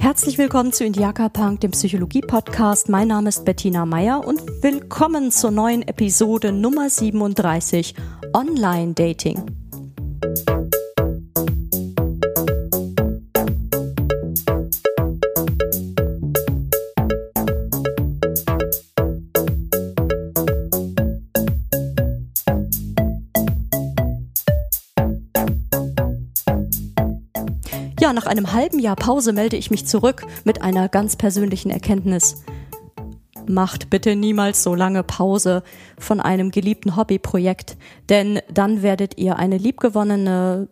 Herzlich willkommen zu Indiaka Punk, dem Psychologie-Podcast. Mein Name ist Bettina Meyer und willkommen zur neuen Episode Nummer 37 Online Nach einem halben Jahr Pause melde ich mich zurück mit einer ganz persönlichen Erkenntnis. Macht bitte niemals so lange Pause von einem geliebten Hobbyprojekt, denn dann werdet ihr eine liebgewonnene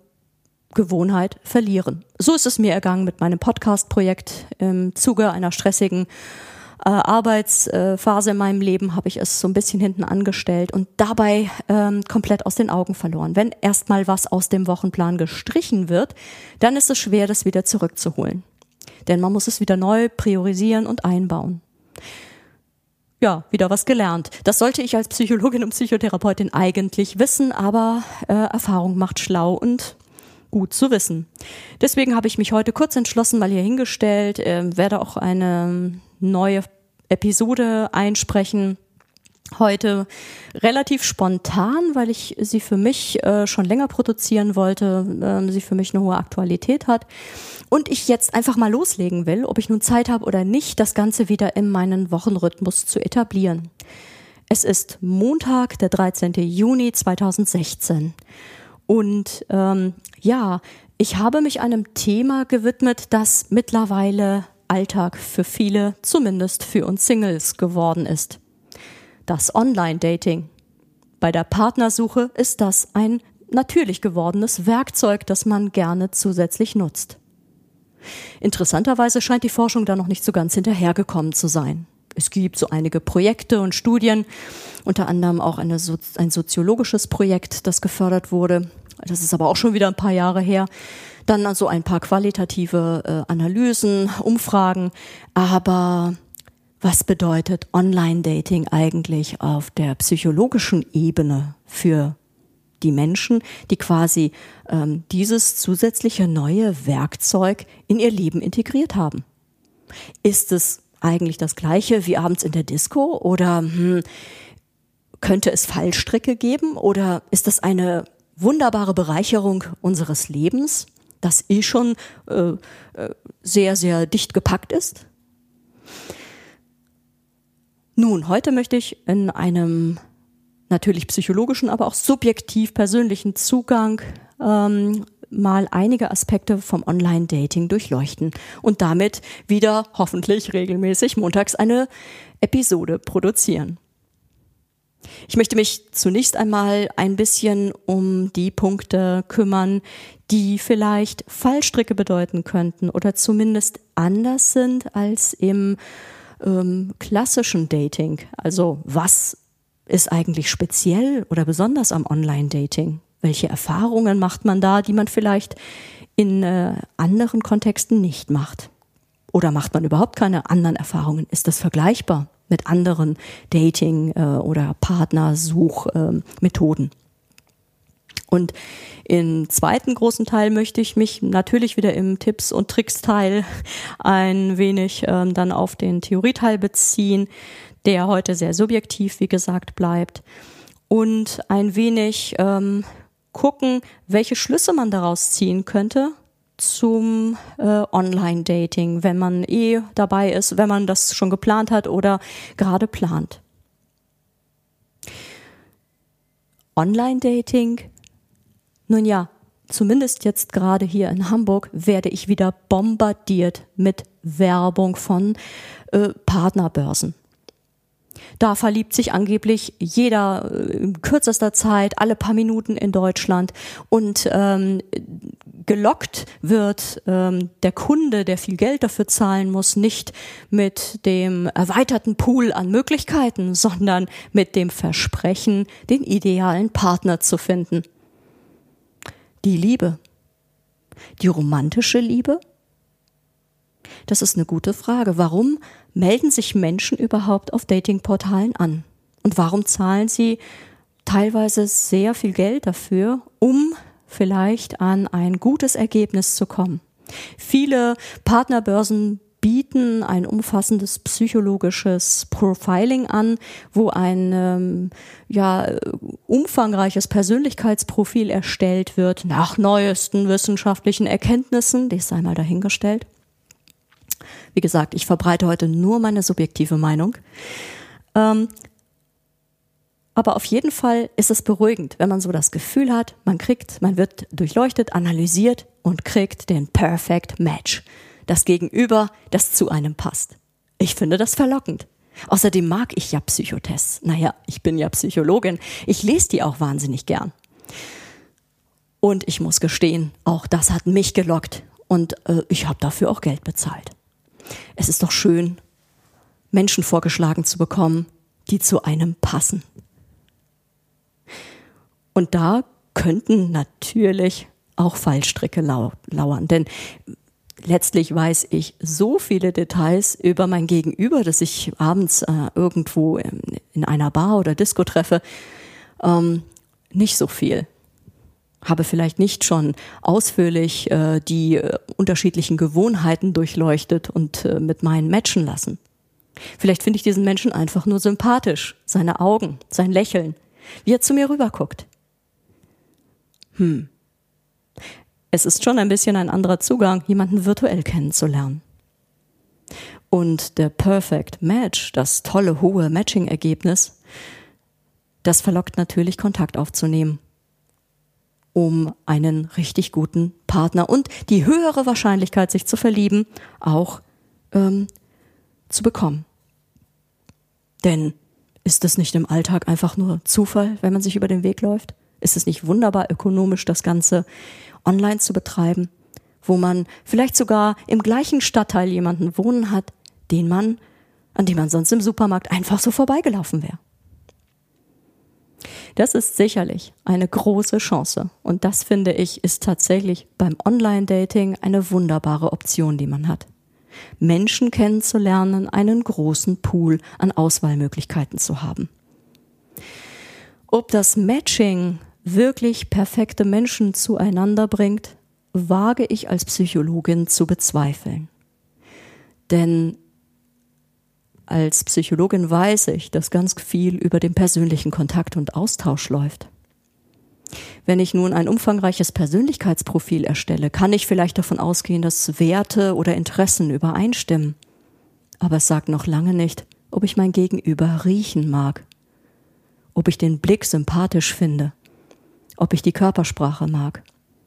Gewohnheit verlieren. So ist es mir ergangen mit meinem Podcast-Projekt im Zuge einer stressigen äh, Arbeitsphase in meinem Leben habe ich es so ein bisschen hinten angestellt und dabei ähm, komplett aus den Augen verloren. Wenn erstmal was aus dem Wochenplan gestrichen wird, dann ist es schwer, das wieder zurückzuholen. Denn man muss es wieder neu priorisieren und einbauen. Ja, wieder was gelernt. Das sollte ich als Psychologin und Psychotherapeutin eigentlich wissen, aber äh, Erfahrung macht schlau und gut zu wissen. Deswegen habe ich mich heute kurz entschlossen, mal hier hingestellt, äh, werde auch eine neue Episode einsprechen. Heute relativ spontan, weil ich sie für mich äh, schon länger produzieren wollte, äh, sie für mich eine hohe Aktualität hat und ich jetzt einfach mal loslegen will, ob ich nun Zeit habe oder nicht, das Ganze wieder in meinen Wochenrhythmus zu etablieren. Es ist Montag, der 13. Juni 2016 und ähm, ja, ich habe mich einem Thema gewidmet, das mittlerweile Alltag für viele, zumindest für uns Singles geworden ist. Das Online-Dating. Bei der Partnersuche ist das ein natürlich gewordenes Werkzeug, das man gerne zusätzlich nutzt. Interessanterweise scheint die Forschung da noch nicht so ganz hinterhergekommen zu sein. Es gibt so einige Projekte und Studien, unter anderem auch eine, ein soziologisches Projekt, das gefördert wurde. Das ist aber auch schon wieder ein paar Jahre her, dann also ein paar qualitative äh, Analysen, Umfragen. Aber was bedeutet Online-Dating eigentlich auf der psychologischen Ebene für die Menschen, die quasi ähm, dieses zusätzliche neue Werkzeug in ihr Leben integriert haben? Ist es eigentlich das gleiche wie abends in der Disco oder hm, könnte es Fallstricke geben oder ist das eine wunderbare Bereicherung unseres Lebens? Das eh schon äh, äh, sehr, sehr dicht gepackt ist. Nun, heute möchte ich in einem natürlich psychologischen, aber auch subjektiv persönlichen Zugang ähm, mal einige Aspekte vom Online-Dating durchleuchten und damit wieder hoffentlich regelmäßig montags eine Episode produzieren. Ich möchte mich zunächst einmal ein bisschen um die Punkte kümmern, die vielleicht Fallstricke bedeuten könnten oder zumindest anders sind als im ähm, klassischen Dating. Also was ist eigentlich speziell oder besonders am Online-Dating? Welche Erfahrungen macht man da, die man vielleicht in äh, anderen Kontexten nicht macht? Oder macht man überhaupt keine anderen Erfahrungen? Ist das vergleichbar mit anderen Dating- äh, oder Partnersuchmethoden? Und im zweiten großen Teil möchte ich mich natürlich wieder im Tipps- und Tricks-Teil ein wenig ähm, dann auf den Theorieteil beziehen, der heute sehr subjektiv, wie gesagt, bleibt. Und ein wenig ähm, gucken, welche Schlüsse man daraus ziehen könnte zum äh, Online-Dating, wenn man eh dabei ist, wenn man das schon geplant hat oder gerade plant. Online-Dating nun ja, zumindest jetzt gerade hier in Hamburg werde ich wieder bombardiert mit Werbung von äh, Partnerbörsen. Da verliebt sich angeblich jeder äh, in kürzester Zeit, alle paar Minuten in Deutschland. Und ähm, gelockt wird ähm, der Kunde, der viel Geld dafür zahlen muss, nicht mit dem erweiterten Pool an Möglichkeiten, sondern mit dem Versprechen, den idealen Partner zu finden. Die Liebe. Die romantische Liebe? Das ist eine gute Frage. Warum melden sich Menschen überhaupt auf Datingportalen an? Und warum zahlen sie teilweise sehr viel Geld dafür, um vielleicht an ein gutes Ergebnis zu kommen. Viele Partnerbörsen bieten ein umfassendes psychologisches Profiling an, wo ein ähm, ja, umfangreiches Persönlichkeitsprofil erstellt wird nach neuesten wissenschaftlichen Erkenntnissen. Dies sei mal dahingestellt. Wie gesagt, ich verbreite heute nur meine subjektive Meinung. Ähm, aber auf jeden Fall ist es beruhigend, wenn man so das Gefühl hat, man kriegt, man wird durchleuchtet, analysiert und kriegt den Perfect Match. Das Gegenüber, das zu einem passt. Ich finde das verlockend. Außerdem mag ich ja Psychotests. Naja, ich bin ja Psychologin. Ich lese die auch wahnsinnig gern. Und ich muss gestehen, auch das hat mich gelockt. Und äh, ich habe dafür auch Geld bezahlt. Es ist doch schön, Menschen vorgeschlagen zu bekommen, die zu einem passen. Und da könnten natürlich auch Fallstricke lau lauern, denn letztlich weiß ich so viele Details über mein Gegenüber, dass ich abends äh, irgendwo in, in, einer Bar oder Disco treffe, ähm, nicht so viel. Habe vielleicht nicht schon ausführlich äh, die äh, unterschiedlichen Gewohnheiten durchleuchtet und äh, mit meinen matchen lassen. Vielleicht finde ich diesen Menschen einfach nur sympathisch, seine Augen, sein Lächeln, wie er zu mir rüberguckt. Hm. Es ist schon ein bisschen ein anderer Zugang, jemanden virtuell kennenzulernen. Und der Perfect Match, das tolle hohe Matching-Ergebnis, das verlockt natürlich Kontakt aufzunehmen, um einen richtig guten Partner und die höhere Wahrscheinlichkeit, sich zu verlieben, auch ähm, zu bekommen. Denn ist es nicht im Alltag einfach nur Zufall, wenn man sich über den Weg läuft? Ist es nicht wunderbar ökonomisch, das Ganze online zu betreiben, wo man vielleicht sogar im gleichen Stadtteil jemanden wohnen hat, den man, an dem man sonst im Supermarkt einfach so vorbeigelaufen wäre? Das ist sicherlich eine große Chance. Und das finde ich ist tatsächlich beim Online-Dating eine wunderbare Option, die man hat. Menschen kennenzulernen, einen großen Pool an Auswahlmöglichkeiten zu haben. Ob das Matching wirklich perfekte Menschen zueinander bringt, wage ich als Psychologin zu bezweifeln. Denn als Psychologin weiß ich, dass ganz viel über den persönlichen Kontakt und Austausch läuft. Wenn ich nun ein umfangreiches Persönlichkeitsprofil erstelle, kann ich vielleicht davon ausgehen, dass Werte oder Interessen übereinstimmen. Aber es sagt noch lange nicht, ob ich mein Gegenüber riechen mag, ob ich den Blick sympathisch finde, ob ich die Körpersprache mag,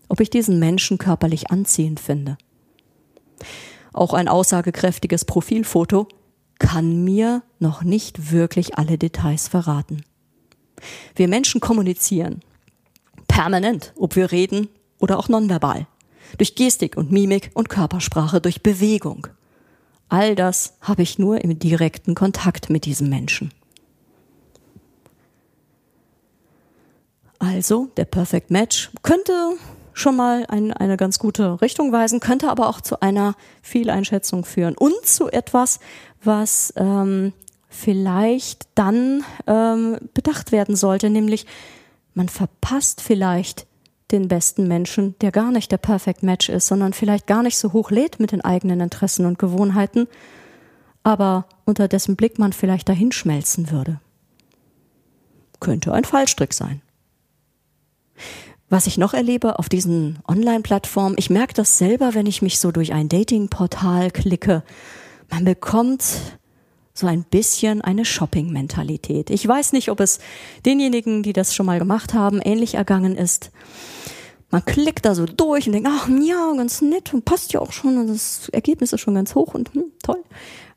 ob ich diesen Menschen körperlich anziehend finde. Auch ein aussagekräftiges Profilfoto kann mir noch nicht wirklich alle Details verraten. Wir Menschen kommunizieren permanent, ob wir reden oder auch nonverbal, durch Gestik und Mimik und Körpersprache, durch Bewegung. All das habe ich nur im direkten Kontakt mit diesem Menschen. Also, der Perfect Match könnte schon mal ein, eine ganz gute Richtung weisen, könnte aber auch zu einer Fehleinschätzung führen und zu etwas, was ähm, vielleicht dann ähm, bedacht werden sollte, nämlich man verpasst vielleicht den besten Menschen, der gar nicht der Perfect Match ist, sondern vielleicht gar nicht so hoch lädt mit den eigenen Interessen und Gewohnheiten, aber unter dessen Blick man vielleicht dahinschmelzen würde. Könnte ein Fallstrick sein. Was ich noch erlebe auf diesen Online-Plattformen, ich merke das selber, wenn ich mich so durch ein Dating-Portal klicke. Man bekommt so ein bisschen eine Shopping-Mentalität. Ich weiß nicht, ob es denjenigen, die das schon mal gemacht haben, ähnlich ergangen ist. Man klickt da so durch und denkt, ach ja, ganz nett und passt ja auch schon und das Ergebnis ist schon ganz hoch und hm, toll.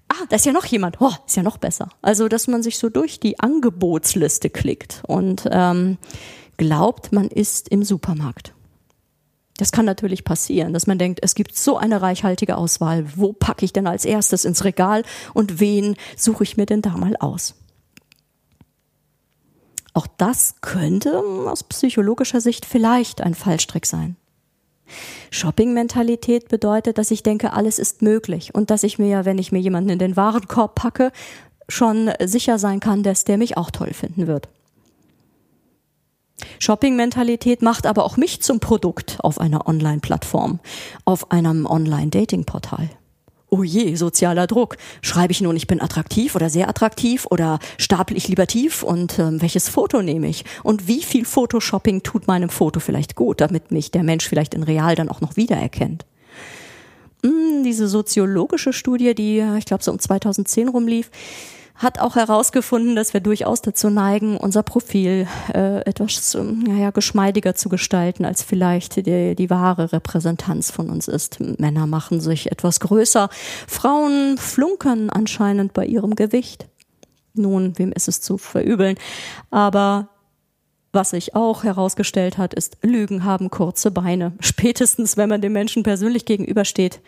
Ah, da ist ja noch jemand. Oh, ist ja noch besser. Also, dass man sich so durch die Angebotsliste klickt und ähm, glaubt, man ist im Supermarkt. Das kann natürlich passieren, dass man denkt, es gibt so eine reichhaltige Auswahl. Wo packe ich denn als erstes ins Regal und wen suche ich mir denn da mal aus? Auch das könnte aus psychologischer Sicht vielleicht ein Fallstrick sein. Shopping-Mentalität bedeutet, dass ich denke, alles ist möglich und dass ich mir ja, wenn ich mir jemanden in den Warenkorb packe, schon sicher sein kann, dass der mich auch toll finden wird. Shopping-Mentalität macht aber auch mich zum Produkt auf einer Online-Plattform, auf einem Online-Dating-Portal. Oh je, sozialer Druck. Schreibe ich nun, ich bin attraktiv oder sehr attraktiv oder stapel ich lieber tief und ähm, welches Foto nehme ich? Und wie viel Photoshopping tut meinem Foto vielleicht gut, damit mich der Mensch vielleicht in real dann auch noch wiedererkennt? Hm, diese soziologische Studie, die ich glaube so um 2010 rumlief, hat auch herausgefunden, dass wir durchaus dazu neigen, unser Profil äh, etwas naja, geschmeidiger zu gestalten, als vielleicht die, die wahre Repräsentanz von uns ist. Männer machen sich etwas größer, Frauen flunkern anscheinend bei ihrem Gewicht. Nun, wem ist es zu verübeln? Aber was sich auch herausgestellt hat, ist, Lügen haben kurze Beine. Spätestens, wenn man dem Menschen persönlich gegenübersteht,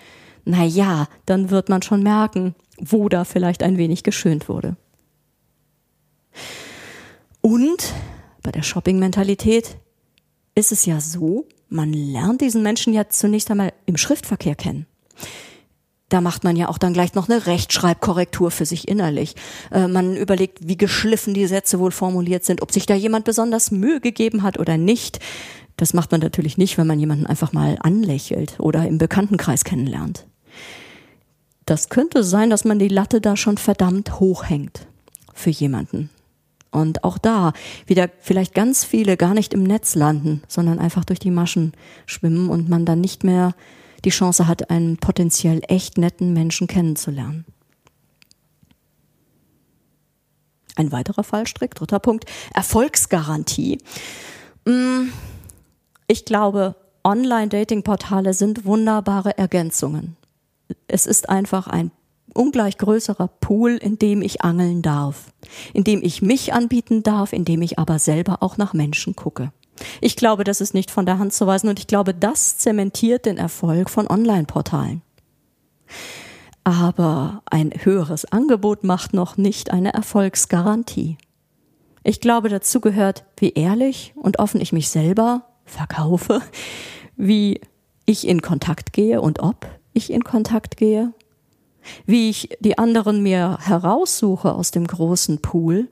na ja, dann wird man schon merken, wo da vielleicht ein wenig geschönt wurde. Und bei der Shopping-Mentalität ist es ja so, man lernt diesen Menschen ja zunächst einmal im Schriftverkehr kennen. Da macht man ja auch dann gleich noch eine Rechtschreibkorrektur für sich innerlich. Äh, man überlegt, wie geschliffen die Sätze wohl formuliert sind, ob sich da jemand besonders Mühe gegeben hat oder nicht. Das macht man natürlich nicht, wenn man jemanden einfach mal anlächelt oder im Bekanntenkreis kennenlernt. Das könnte sein, dass man die Latte da schon verdammt hoch hängt für jemanden. Und auch da wieder vielleicht ganz viele gar nicht im Netz landen, sondern einfach durch die Maschen schwimmen und man dann nicht mehr die Chance hat, einen potenziell echt netten Menschen kennenzulernen. Ein weiterer Fallstrick, dritter Punkt, Erfolgsgarantie. Mm, ich glaube, Online-Dating-Portale sind wunderbare Ergänzungen es ist einfach ein ungleich größerer Pool, in dem ich angeln darf, in dem ich mich anbieten darf, in dem ich aber selber auch nach Menschen gucke. Ich glaube, das ist nicht von der Hand zu weisen und ich glaube, das zementiert den Erfolg von Online-Portalen. Aber ein höheres Angebot macht noch nicht eine Erfolgsgarantie. Ich glaube, dazu gehört, wie ehrlich und offen ich mich selber verkaufe, wie ich in Kontakt gehe und ob ich in Kontakt gehe, wie ich die anderen mir heraussuche aus dem großen Pool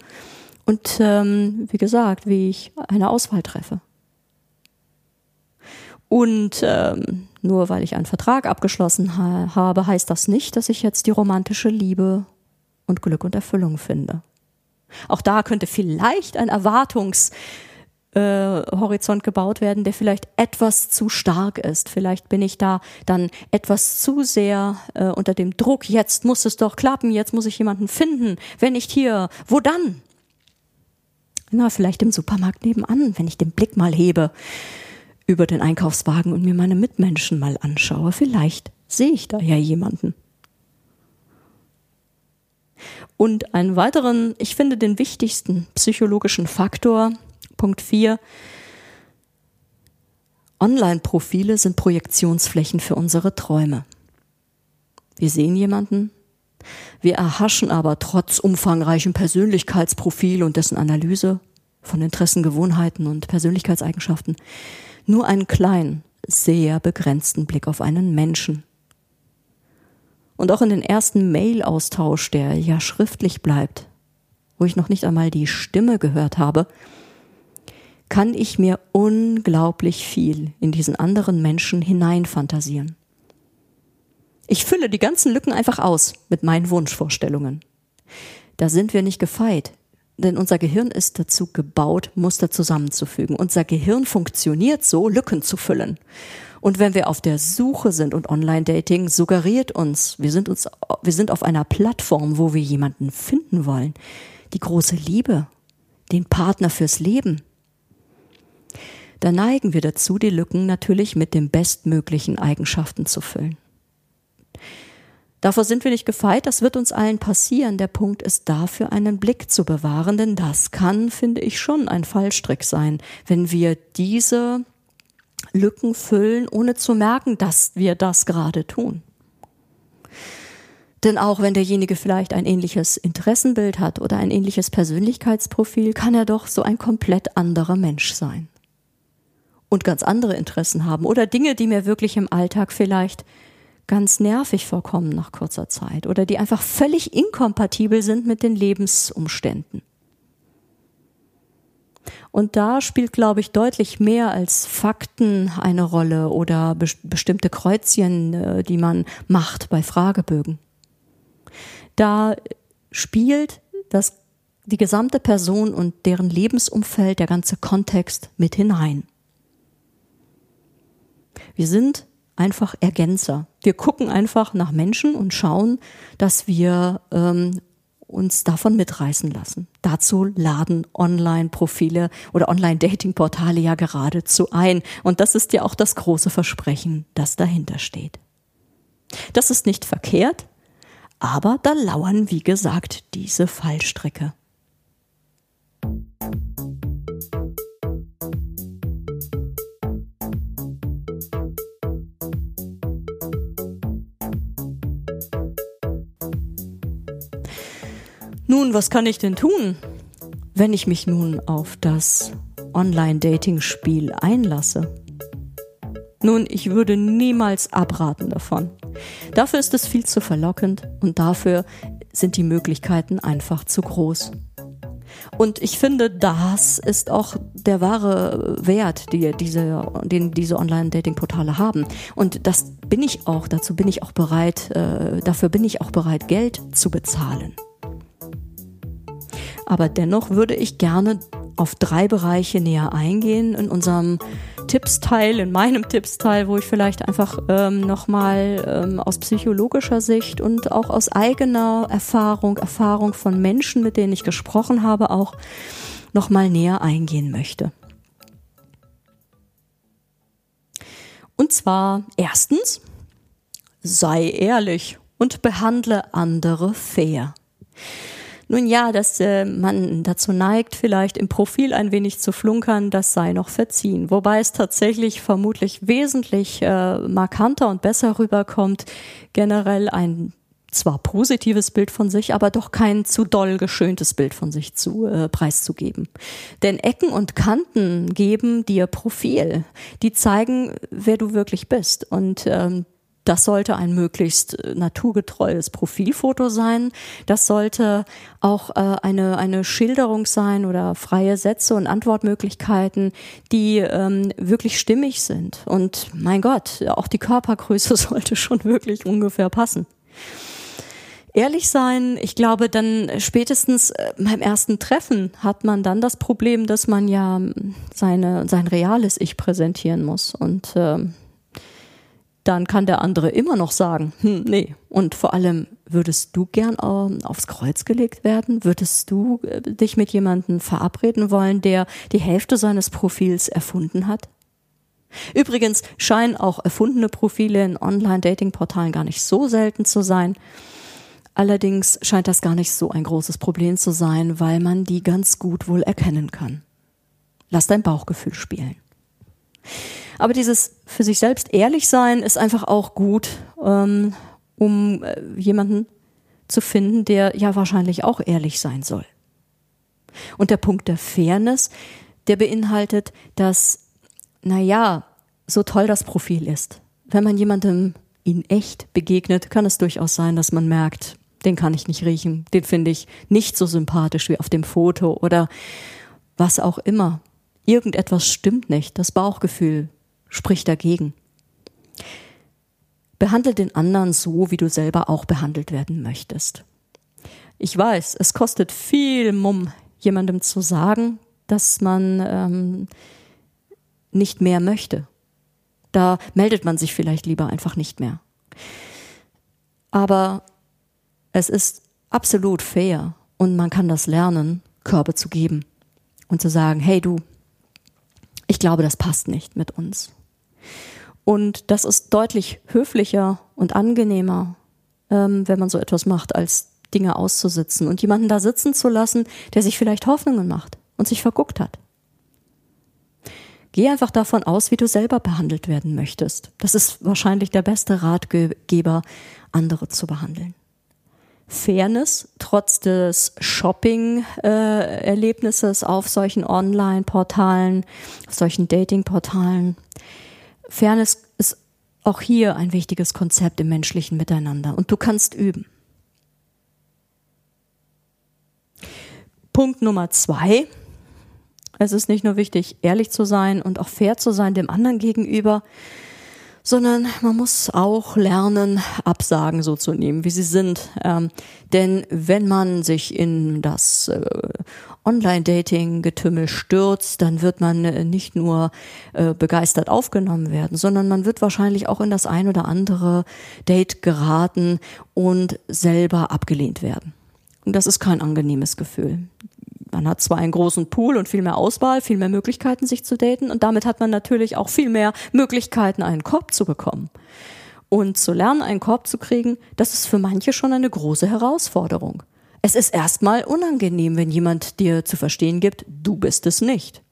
und ähm, wie gesagt, wie ich eine Auswahl treffe. Und ähm, nur weil ich einen Vertrag abgeschlossen ha habe, heißt das nicht, dass ich jetzt die romantische Liebe und Glück und Erfüllung finde. Auch da könnte vielleicht ein Erwartungs äh, Horizont gebaut werden, der vielleicht etwas zu stark ist. Vielleicht bin ich da dann etwas zu sehr äh, unter dem Druck. Jetzt muss es doch klappen, jetzt muss ich jemanden finden. Wenn nicht hier, wo dann? Na, vielleicht im Supermarkt nebenan, wenn ich den Blick mal hebe über den Einkaufswagen und mir meine Mitmenschen mal anschaue. Vielleicht sehe ich da ja jemanden. Und einen weiteren, ich finde den wichtigsten psychologischen Faktor, Punkt 4. Online-Profile sind Projektionsflächen für unsere Träume. Wir sehen jemanden, wir erhaschen aber trotz umfangreichem Persönlichkeitsprofil und dessen Analyse von Interessen, Gewohnheiten und Persönlichkeitseigenschaften nur einen kleinen, sehr begrenzten Blick auf einen Menschen. Und auch in den ersten Mail-Austausch, der ja schriftlich bleibt, wo ich noch nicht einmal die Stimme gehört habe, kann ich mir unglaublich viel in diesen anderen Menschen hineinfantasieren. Ich fülle die ganzen Lücken einfach aus mit meinen Wunschvorstellungen. Da sind wir nicht gefeit, denn unser Gehirn ist dazu gebaut, Muster zusammenzufügen. Unser Gehirn funktioniert so, Lücken zu füllen. Und wenn wir auf der Suche sind und Online-Dating suggeriert uns, wir sind uns, wir sind auf einer Plattform, wo wir jemanden finden wollen, die große Liebe, den Partner fürs Leben, da neigen wir dazu, die Lücken natürlich mit den bestmöglichen Eigenschaften zu füllen. Davor sind wir nicht gefeit, das wird uns allen passieren. Der Punkt ist dafür einen Blick zu bewahren, denn das kann, finde ich, schon ein Fallstrick sein, wenn wir diese Lücken füllen, ohne zu merken, dass wir das gerade tun. Denn auch wenn derjenige vielleicht ein ähnliches Interessenbild hat oder ein ähnliches Persönlichkeitsprofil, kann er doch so ein komplett anderer Mensch sein und ganz andere Interessen haben oder Dinge, die mir wirklich im Alltag vielleicht ganz nervig vorkommen nach kurzer Zeit oder die einfach völlig inkompatibel sind mit den Lebensumständen. Und da spielt, glaube ich, deutlich mehr als Fakten eine Rolle oder be bestimmte Kreuzchen, äh, die man macht bei Fragebögen. Da spielt das, die gesamte Person und deren Lebensumfeld, der ganze Kontext mit hinein. Wir sind einfach Ergänzer. Wir gucken einfach nach Menschen und schauen, dass wir ähm, uns davon mitreißen lassen. Dazu laden Online-Profile oder Online-Dating-Portale ja geradezu ein. Und das ist ja auch das große Versprechen, das dahinter steht. Das ist nicht verkehrt, aber da lauern, wie gesagt, diese Fallstricke. Nun, was kann ich denn tun, wenn ich mich nun auf das Online-Dating-Spiel einlasse? Nun, ich würde niemals abraten davon. Dafür ist es viel zu verlockend und dafür sind die Möglichkeiten einfach zu groß. Und ich finde, das ist auch der wahre Wert, die diese, den diese Online-Dating-Portale haben. Und das bin ich auch, dazu bin ich auch bereit, äh, dafür bin ich auch bereit, Geld zu bezahlen. Aber dennoch würde ich gerne auf drei Bereiche näher eingehen in unserem Tippsteil, in meinem Tippsteil, wo ich vielleicht einfach ähm, nochmal ähm, aus psychologischer Sicht und auch aus eigener Erfahrung, Erfahrung von Menschen, mit denen ich gesprochen habe, auch nochmal näher eingehen möchte. Und zwar erstens, sei ehrlich und behandle andere fair. Nun ja, dass äh, man dazu neigt, vielleicht im Profil ein wenig zu flunkern, das sei noch verziehen. Wobei es tatsächlich vermutlich wesentlich äh, markanter und besser rüberkommt, generell ein zwar positives Bild von sich, aber doch kein zu doll geschöntes Bild von sich zu äh, preiszugeben. Denn Ecken und Kanten geben dir Profil. Die zeigen, wer du wirklich bist. Und ähm, das sollte ein möglichst äh, naturgetreues Profilfoto sein. Das sollte auch äh, eine, eine Schilderung sein oder freie Sätze und Antwortmöglichkeiten, die ähm, wirklich stimmig sind. Und mein Gott, auch die Körpergröße sollte schon wirklich ungefähr passen. Ehrlich sein, ich glaube, dann spätestens äh, beim ersten Treffen hat man dann das Problem, dass man ja seine, sein reales Ich präsentieren muss. Und äh, dann kann der andere immer noch sagen, hm, nee. Und vor allem, würdest du gern äh, aufs Kreuz gelegt werden? Würdest du äh, dich mit jemandem verabreden wollen, der die Hälfte seines Profils erfunden hat? Übrigens scheinen auch erfundene Profile in Online-Dating-Portalen gar nicht so selten zu sein. Allerdings scheint das gar nicht so ein großes Problem zu sein, weil man die ganz gut wohl erkennen kann. Lass dein Bauchgefühl spielen. Aber dieses für sich selbst ehrlich sein ist einfach auch gut, ähm, um äh, jemanden zu finden, der ja wahrscheinlich auch ehrlich sein soll. Und der Punkt der Fairness, der beinhaltet, dass, naja, so toll das Profil ist. Wenn man jemandem in echt begegnet, kann es durchaus sein, dass man merkt, den kann ich nicht riechen, den finde ich nicht so sympathisch wie auf dem Foto oder was auch immer. Irgendetwas stimmt nicht, das Bauchgefühl spricht dagegen. Behandle den anderen so, wie du selber auch behandelt werden möchtest. Ich weiß, es kostet viel Mumm, jemandem zu sagen, dass man ähm, nicht mehr möchte. Da meldet man sich vielleicht lieber einfach nicht mehr. Aber es ist absolut fair und man kann das lernen, Körbe zu geben und zu sagen, hey du, ich glaube, das passt nicht mit uns. Und das ist deutlich höflicher und angenehmer, ähm, wenn man so etwas macht, als Dinge auszusitzen und jemanden da sitzen zu lassen, der sich vielleicht Hoffnungen macht und sich verguckt hat. Geh einfach davon aus, wie du selber behandelt werden möchtest. Das ist wahrscheinlich der beste Ratgeber, andere zu behandeln. Fairness trotz des Shopping-Erlebnisses äh, auf solchen Online-Portalen, auf solchen Dating-Portalen. Fairness ist auch hier ein wichtiges Konzept im menschlichen Miteinander und du kannst üben. Punkt Nummer zwei. Es ist nicht nur wichtig, ehrlich zu sein und auch fair zu sein dem anderen gegenüber, sondern man muss auch lernen, Absagen so zu nehmen, wie sie sind. Ähm, denn wenn man sich in das äh, Online-Dating-Getümmel stürzt, dann wird man äh, nicht nur äh, begeistert aufgenommen werden, sondern man wird wahrscheinlich auch in das ein oder andere Date geraten und selber abgelehnt werden. Und das ist kein angenehmes Gefühl. Man hat zwar einen großen Pool und viel mehr Auswahl, viel mehr Möglichkeiten, sich zu daten und damit hat man natürlich auch viel mehr Möglichkeiten, einen Korb zu bekommen. Und zu lernen, einen Korb zu kriegen, das ist für manche schon eine große Herausforderung. Es ist erstmal unangenehm, wenn jemand dir zu verstehen gibt, du bist es nicht.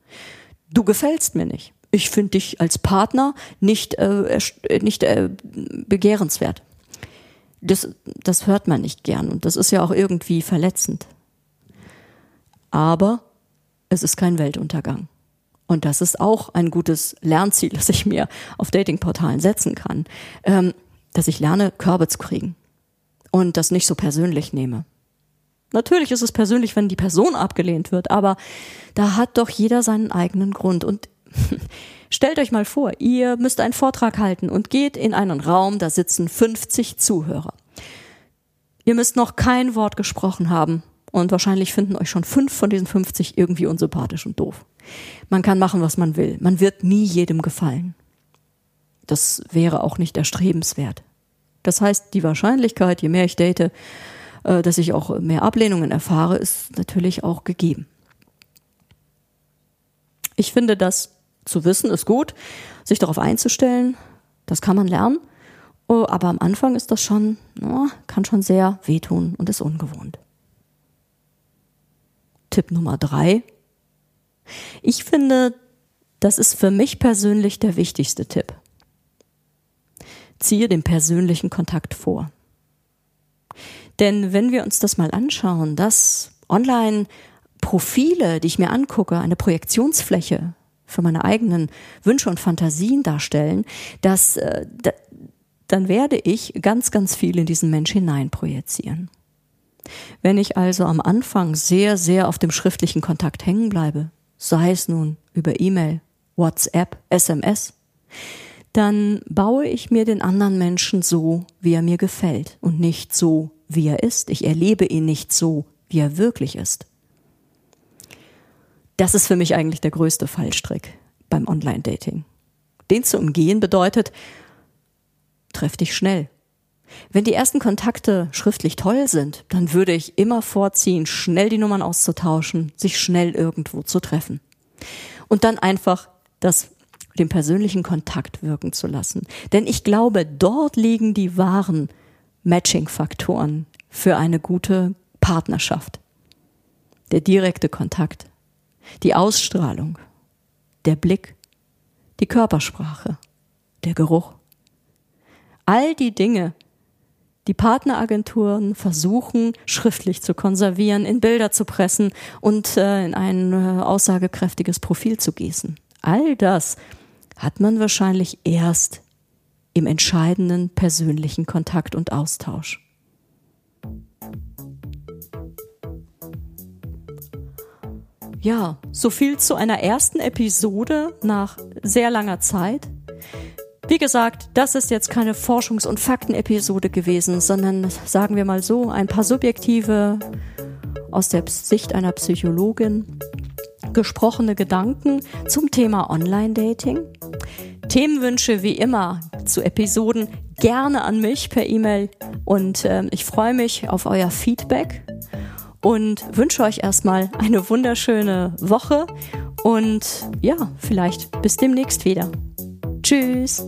Du gefällst mir nicht. Ich finde dich als Partner nicht, äh, nicht äh, begehrenswert. Das, das hört man nicht gern und das ist ja auch irgendwie verletzend aber es ist kein Weltuntergang. Und das ist auch ein gutes Lernziel, das ich mir auf Datingportalen setzen kann, ähm, dass ich lerne, Körbe zu kriegen und das nicht so persönlich nehme. Natürlich ist es persönlich, wenn die Person abgelehnt wird, aber da hat doch jeder seinen eigenen Grund. Und stellt euch mal vor, ihr müsst einen Vortrag halten und geht in einen Raum, da sitzen 50 Zuhörer. Ihr müsst noch kein Wort gesprochen haben und wahrscheinlich finden euch schon fünf von diesen 50 irgendwie unsympathisch und doof. Man kann machen, was man will. Man wird nie jedem gefallen. Das wäre auch nicht erstrebenswert. Das heißt, die Wahrscheinlichkeit, je mehr ich date, äh, dass ich auch mehr Ablehnungen erfahre, ist natürlich auch gegeben. Ich finde, das zu wissen ist gut, sich darauf einzustellen, das kann man lernen. Oh, aber am Anfang ist das schon, kann schon sehr wehtun und ist ungewohnt. Tipp Nummer drei. Ich finde, das ist für mich persönlich der wichtigste Tipp. Ziehe den persönlichen Kontakt vor. Denn wenn wir uns das mal anschauen, dass Online-Profile, die ich mir angucke, eine Projektionsfläche für meine eigenen Wünsche und Fantasien darstellen, dass, äh, dann werde ich ganz, ganz viel in diesen Mensch hineinprojizieren. Wenn ich also am Anfang sehr, sehr auf dem schriftlichen Kontakt hängen bleibe, sei es nun über E-Mail, WhatsApp, SMS, dann baue ich mir den anderen Menschen so, wie er mir gefällt und nicht so, wie er ist. Ich erlebe ihn nicht so, wie er wirklich ist. Das ist für mich eigentlich der größte Fallstrick beim Online-Dating. Den zu umgehen bedeutet, treff dich schnell, wenn die ersten Kontakte schriftlich toll sind, dann würde ich immer vorziehen, schnell die Nummern auszutauschen, sich schnell irgendwo zu treffen. Und dann einfach das den persönlichen Kontakt wirken zu lassen. Denn ich glaube, dort liegen die wahren Matching-Faktoren für eine gute Partnerschaft. Der direkte Kontakt, die Ausstrahlung, der Blick, die Körpersprache, der Geruch. All die Dinge, die Partneragenturen versuchen, schriftlich zu konservieren, in Bilder zu pressen und äh, in ein äh, aussagekräftiges Profil zu gießen. All das hat man wahrscheinlich erst im entscheidenden persönlichen Kontakt und Austausch. Ja, so viel zu einer ersten Episode nach sehr langer Zeit. Wie gesagt, das ist jetzt keine Forschungs- und Faktenepisode gewesen, sondern sagen wir mal so, ein paar subjektive, aus der Sicht einer Psychologin gesprochene Gedanken zum Thema Online-Dating. Themenwünsche wie immer zu Episoden gerne an mich per E-Mail und äh, ich freue mich auf euer Feedback und wünsche euch erstmal eine wunderschöne Woche und ja, vielleicht bis demnächst wieder. Tschüss.